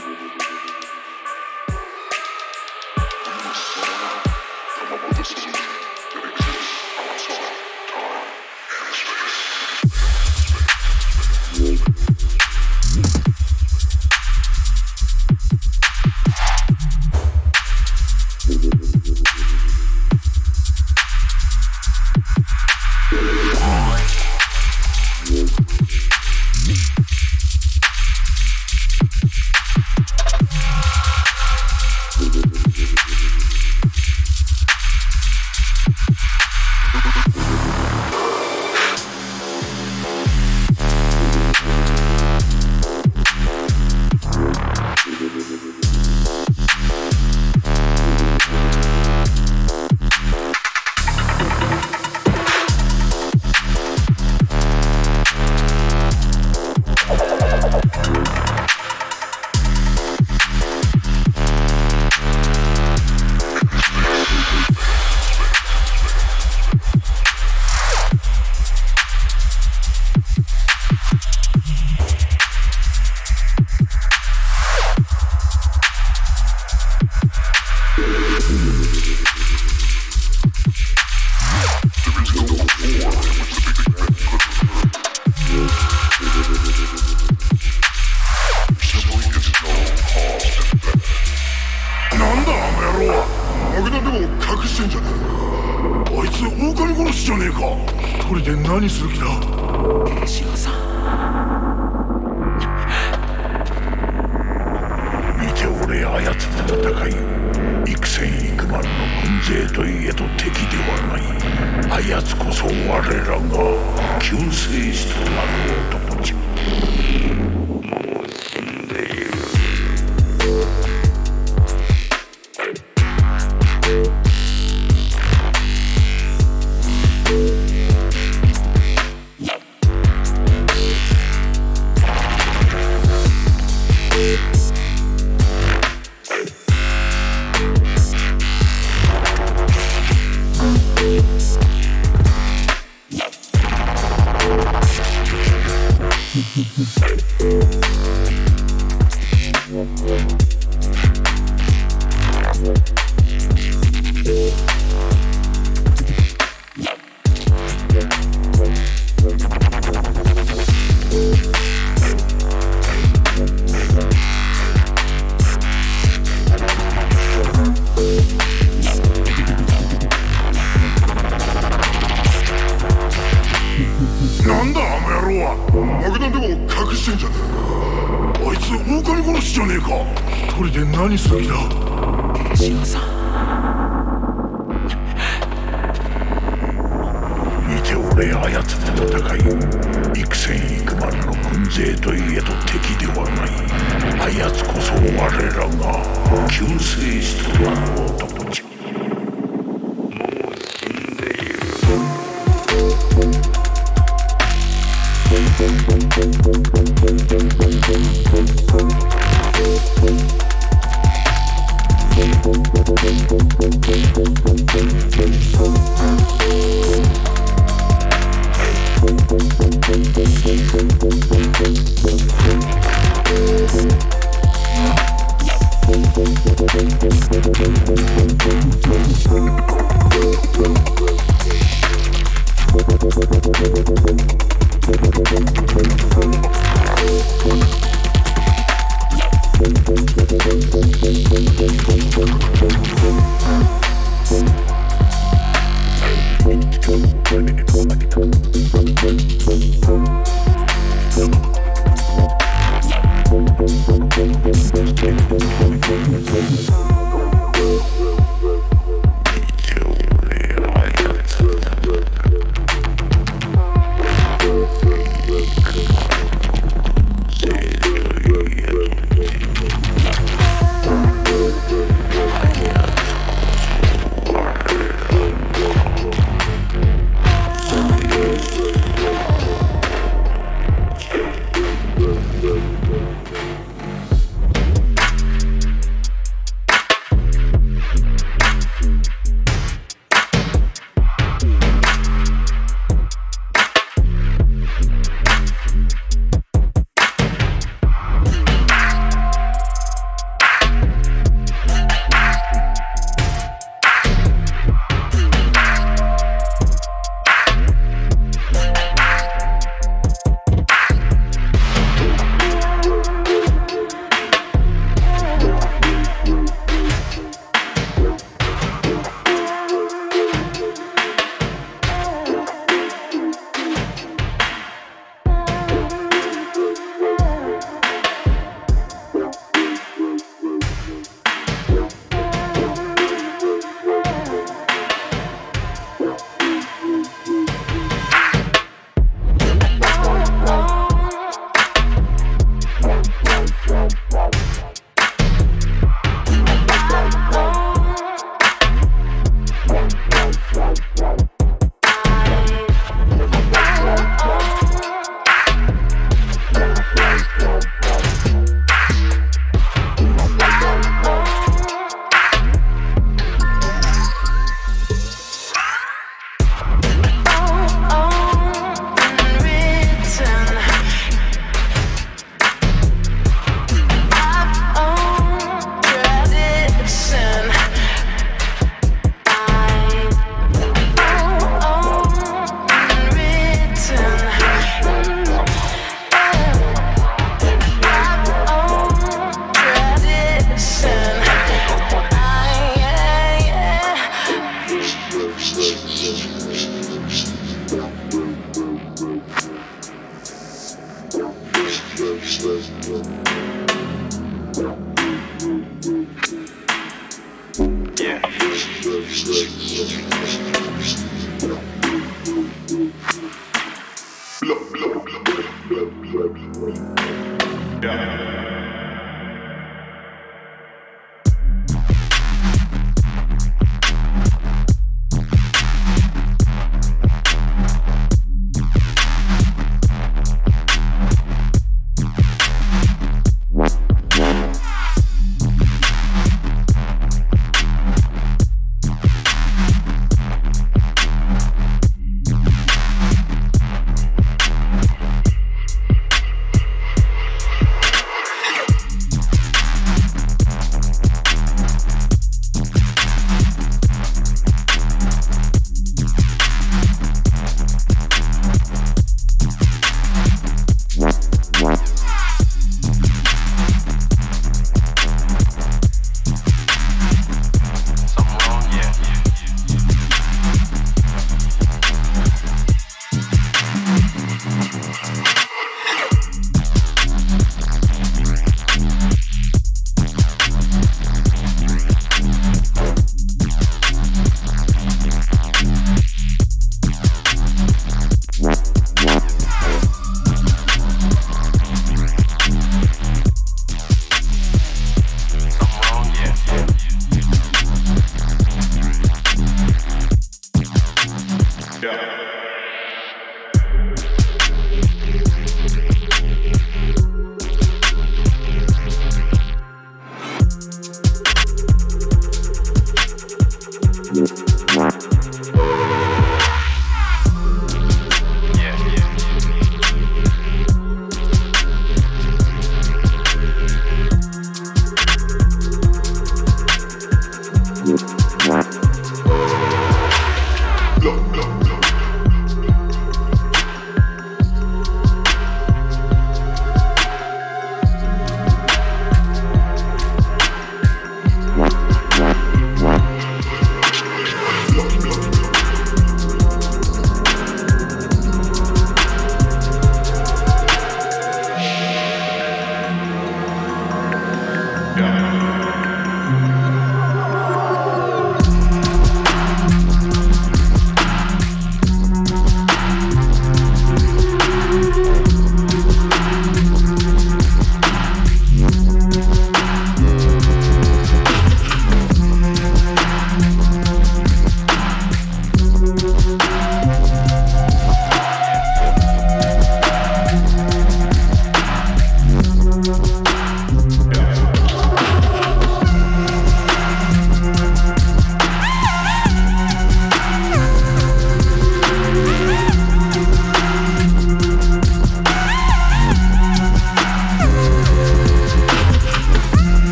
say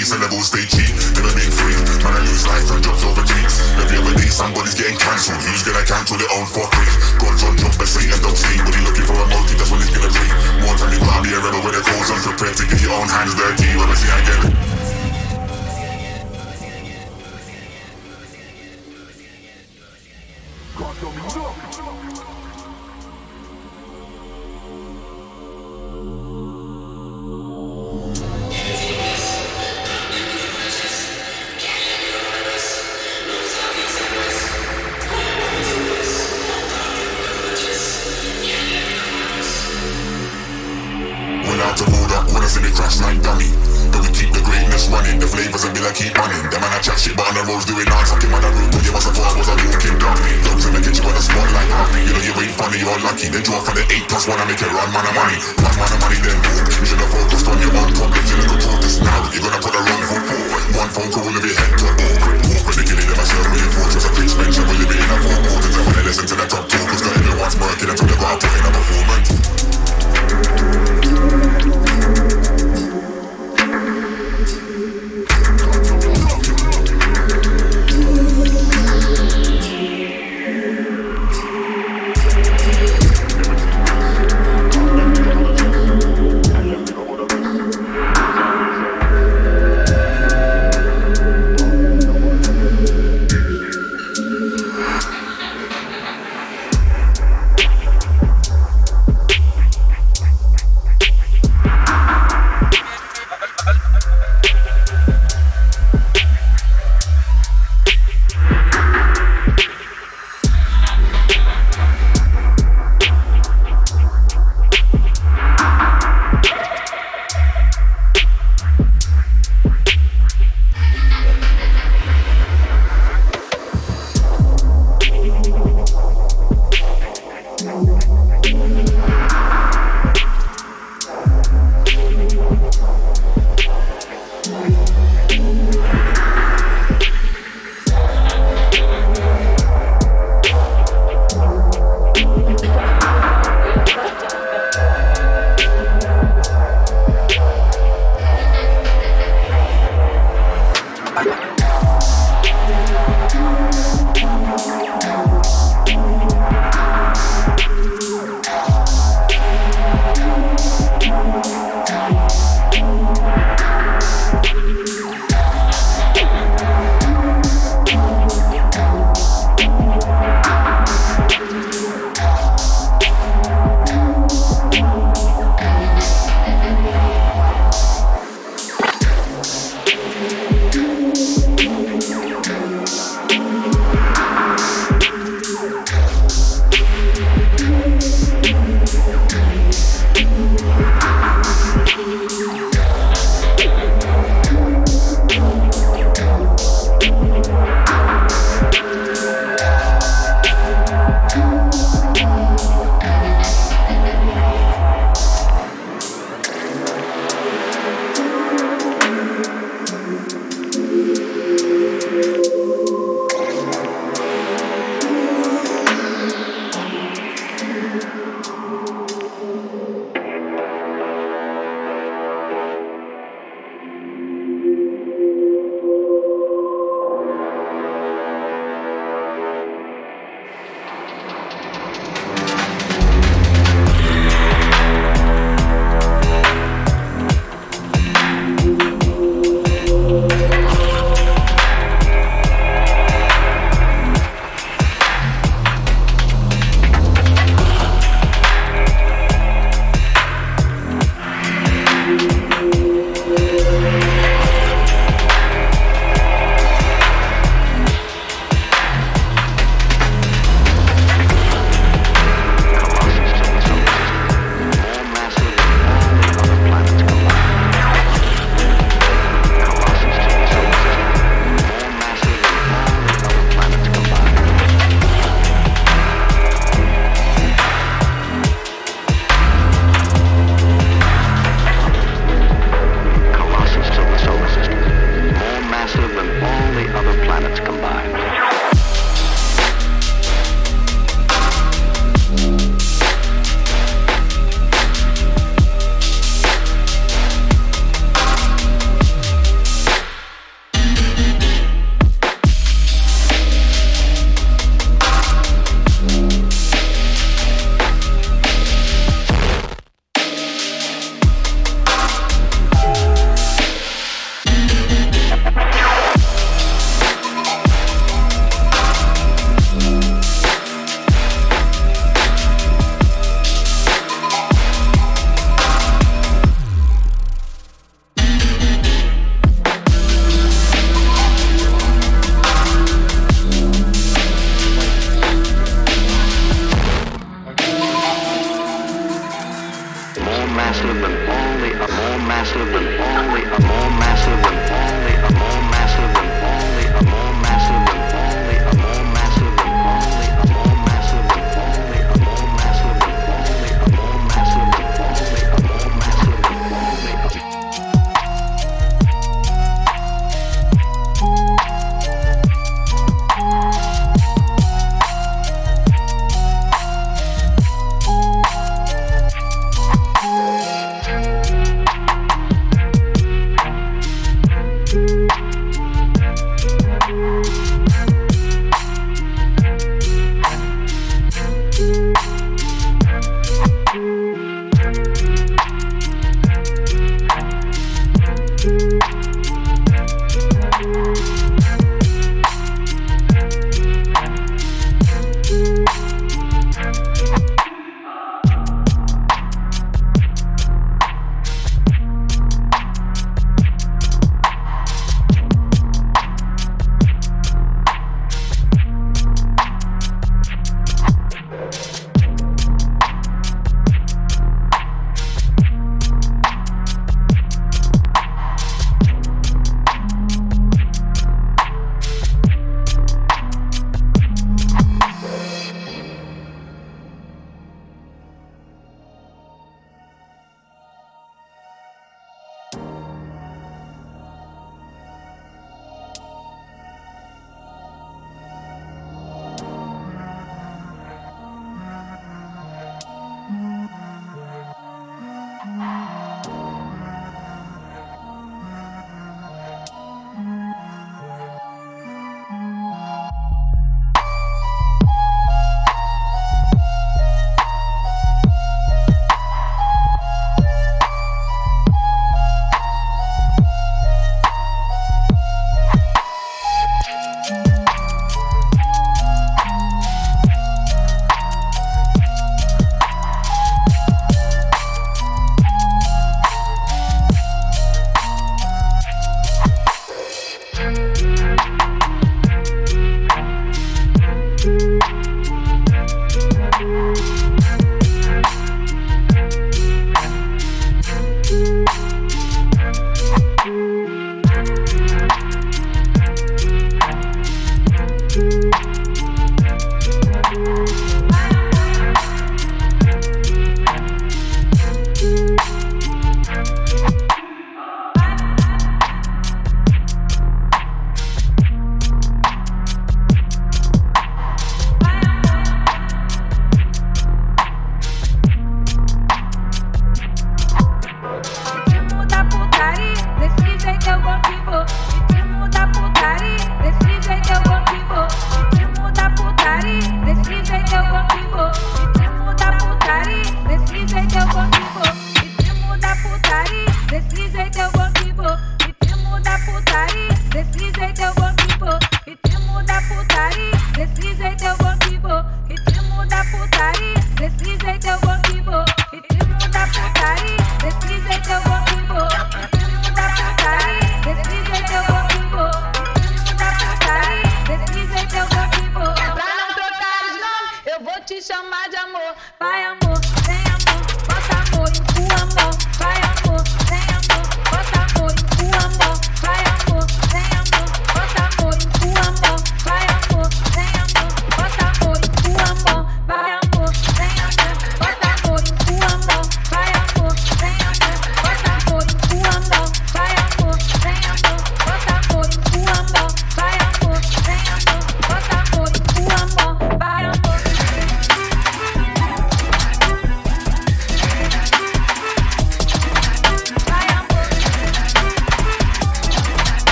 fucks with my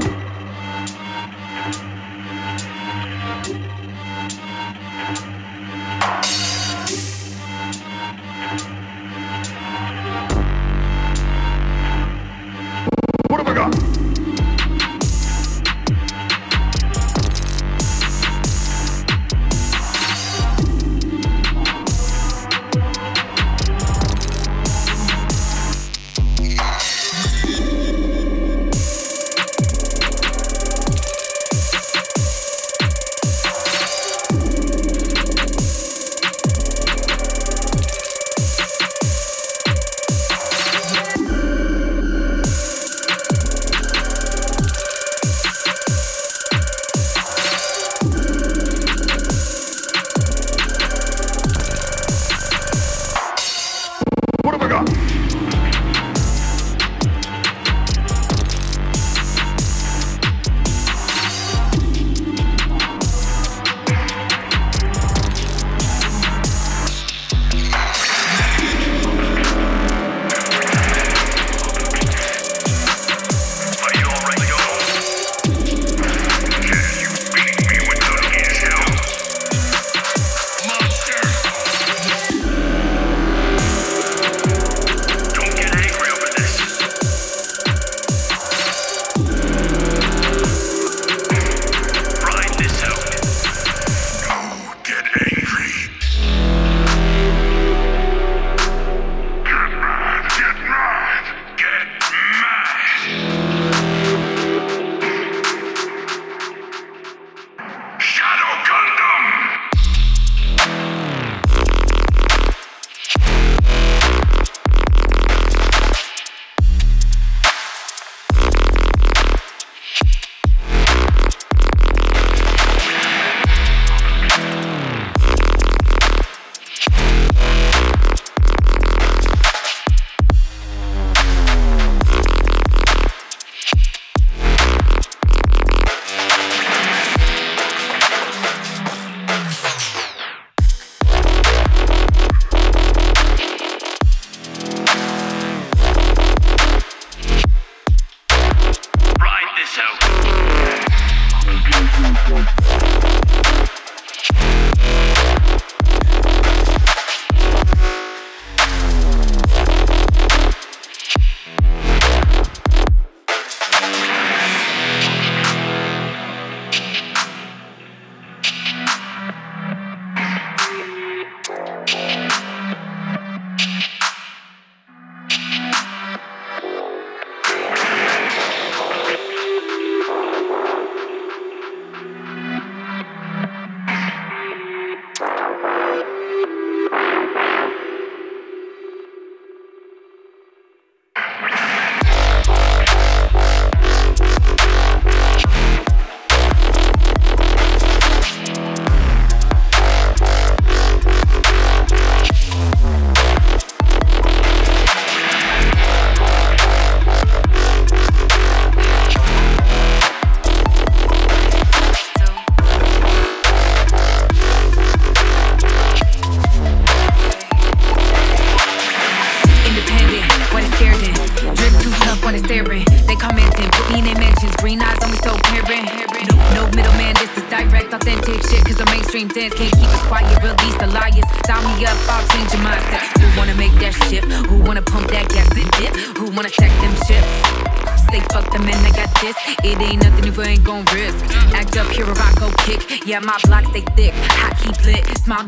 Trump.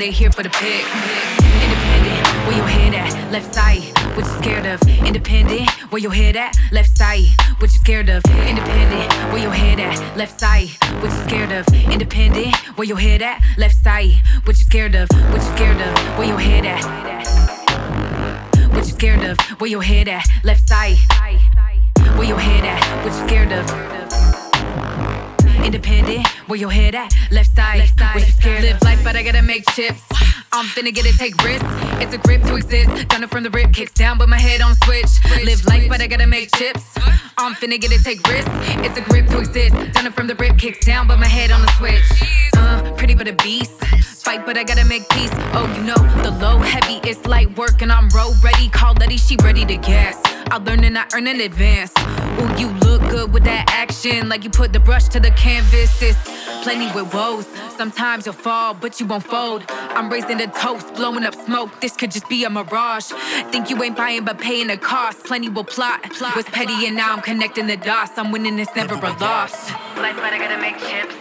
They here for the finna get it, take risks. It's a grip to exist. Done it from the rip, kicks down, but my head on switch. Live life, but I gotta make chips. I'm finna get it, take risks. It's a grip to exist. Done it from the rip, kicks down, but my head on the switch. Uh, pretty but a beast. Fight, but I gotta make peace. Oh, you know, the low heavy it's light work, and I'm road ready. Call Letty, she ready to gas. I learn and I earn in advance. Ooh, you look good with that like you put the brush to the canvas. It's plenty with woes. Sometimes you'll fall, but you won't fold. I'm raising a toast, blowing up smoke. This could just be a mirage. Think you ain't buying, but paying the cost. Plenty will plot. Was petty, and now I'm connecting the dots. I'm winning, it's never a loss. Life, but I gotta make chips.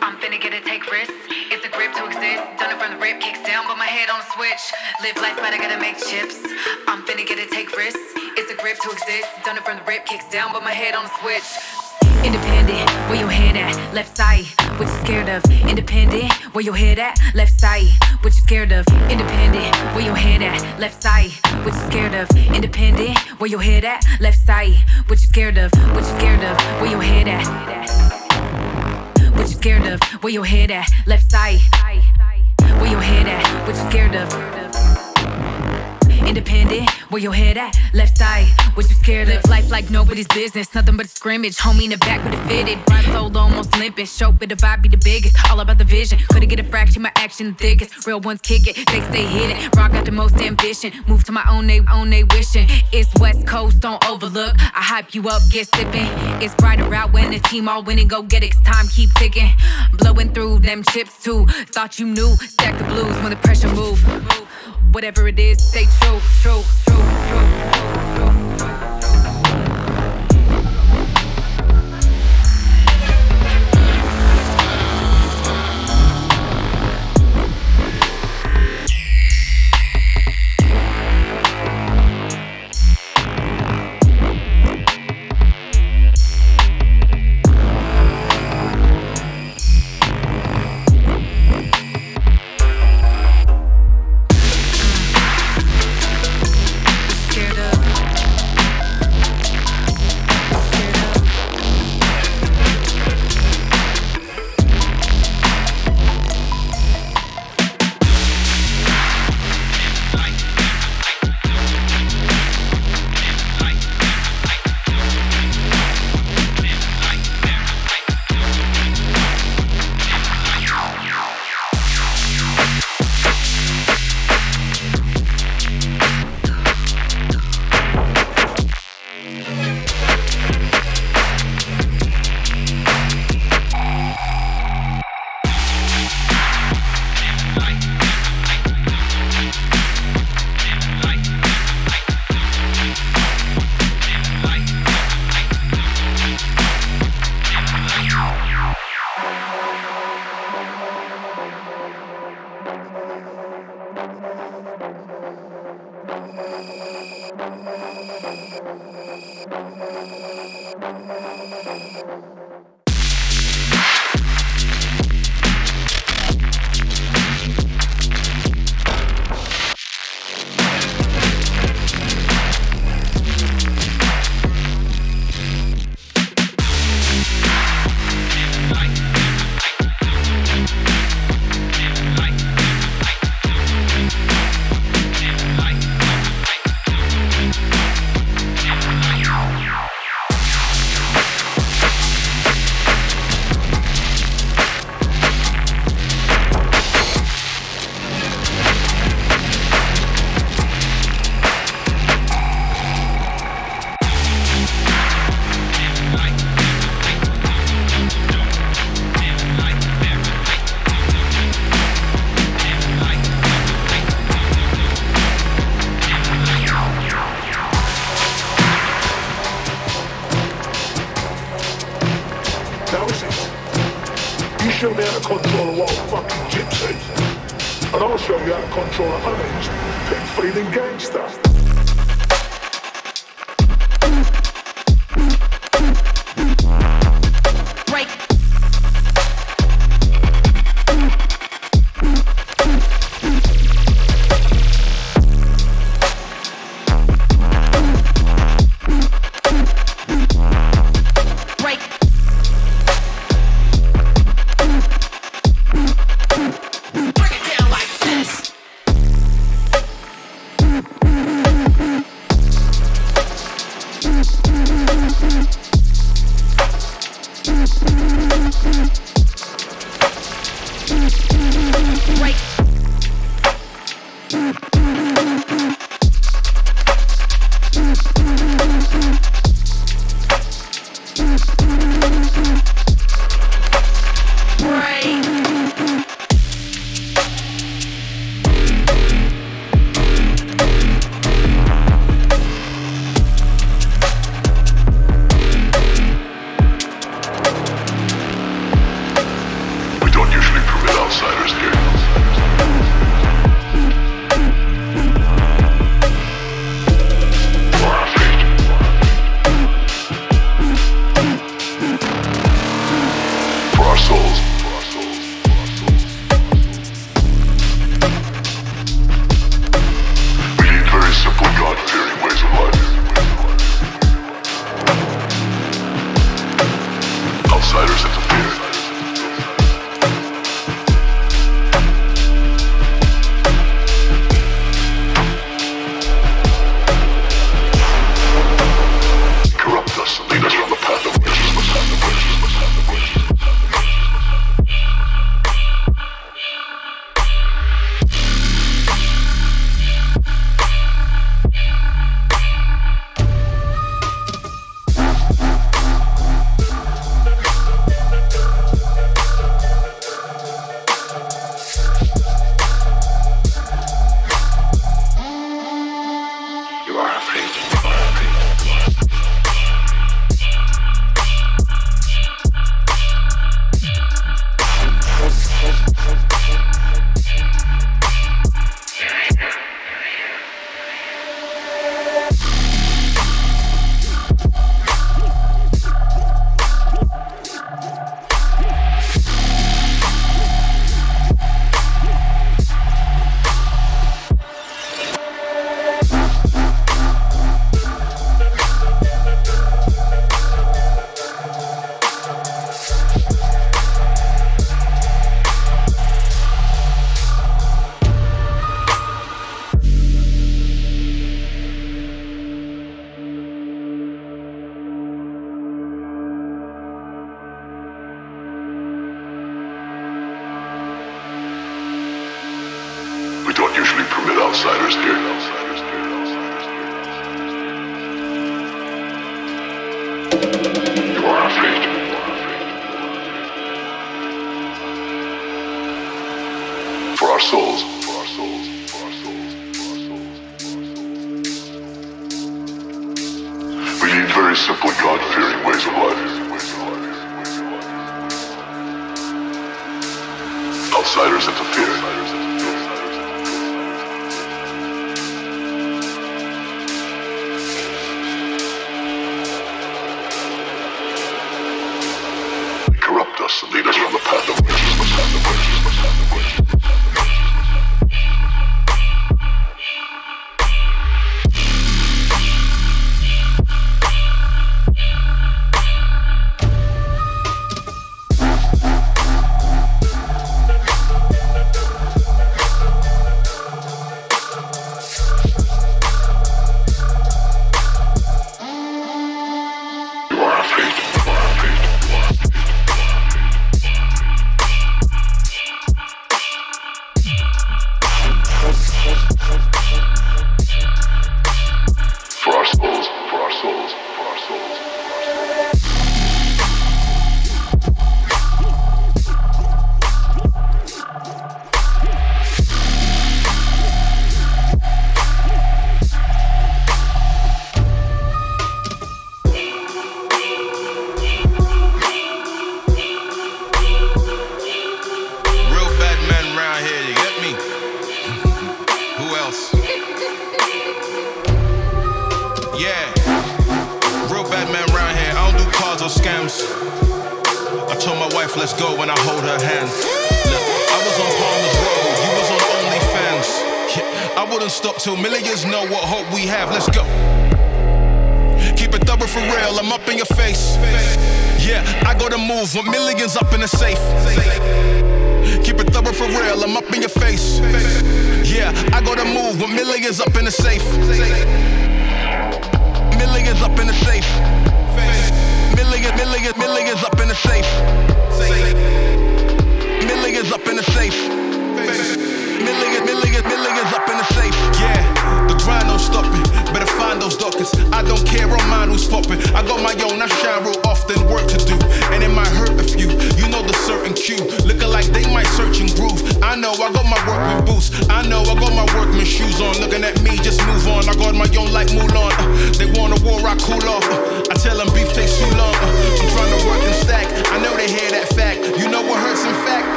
I'm finna get it, take risks. It's a grip to exist. Done it from the rip, kicks down, but my head on a switch. Live life, but I gotta make chips. I'm finna get it, take risks. It's a grip to exist. Done it from the rip, kicks down, but my head on a switch. Independent, where your head at? Left side, what you scared of? Independent, where your head at? Left side, what you scared of? Independent, where your head at? Left side, what you scared of? Independent, where your head at? Left side, what you scared of? What you scared of? Where your head at? What you scared of? Where your head at? Left side. Where your head at? What you scared of? Independent, where your head at? Left side, what you scared of? Live life like nobody's business, nothing but a scrimmage. Homie in the back with a fitted, ride solo almost limping. Show but the vibe be the biggest, all about the vision. Couldn't get a fraction, my action the thickest. Real ones kick it, they stay hidden. Rock got the most ambition, move to my own they own they wishing. It's West Coast, don't overlook. I hype you up, get sipping. It's brighter out when the team all winning, go get it. time keep ticking. Blowing through them chips too. Thought you knew, stack the blues when the pressure move. Whatever it is, stay true, true, true, true. Scared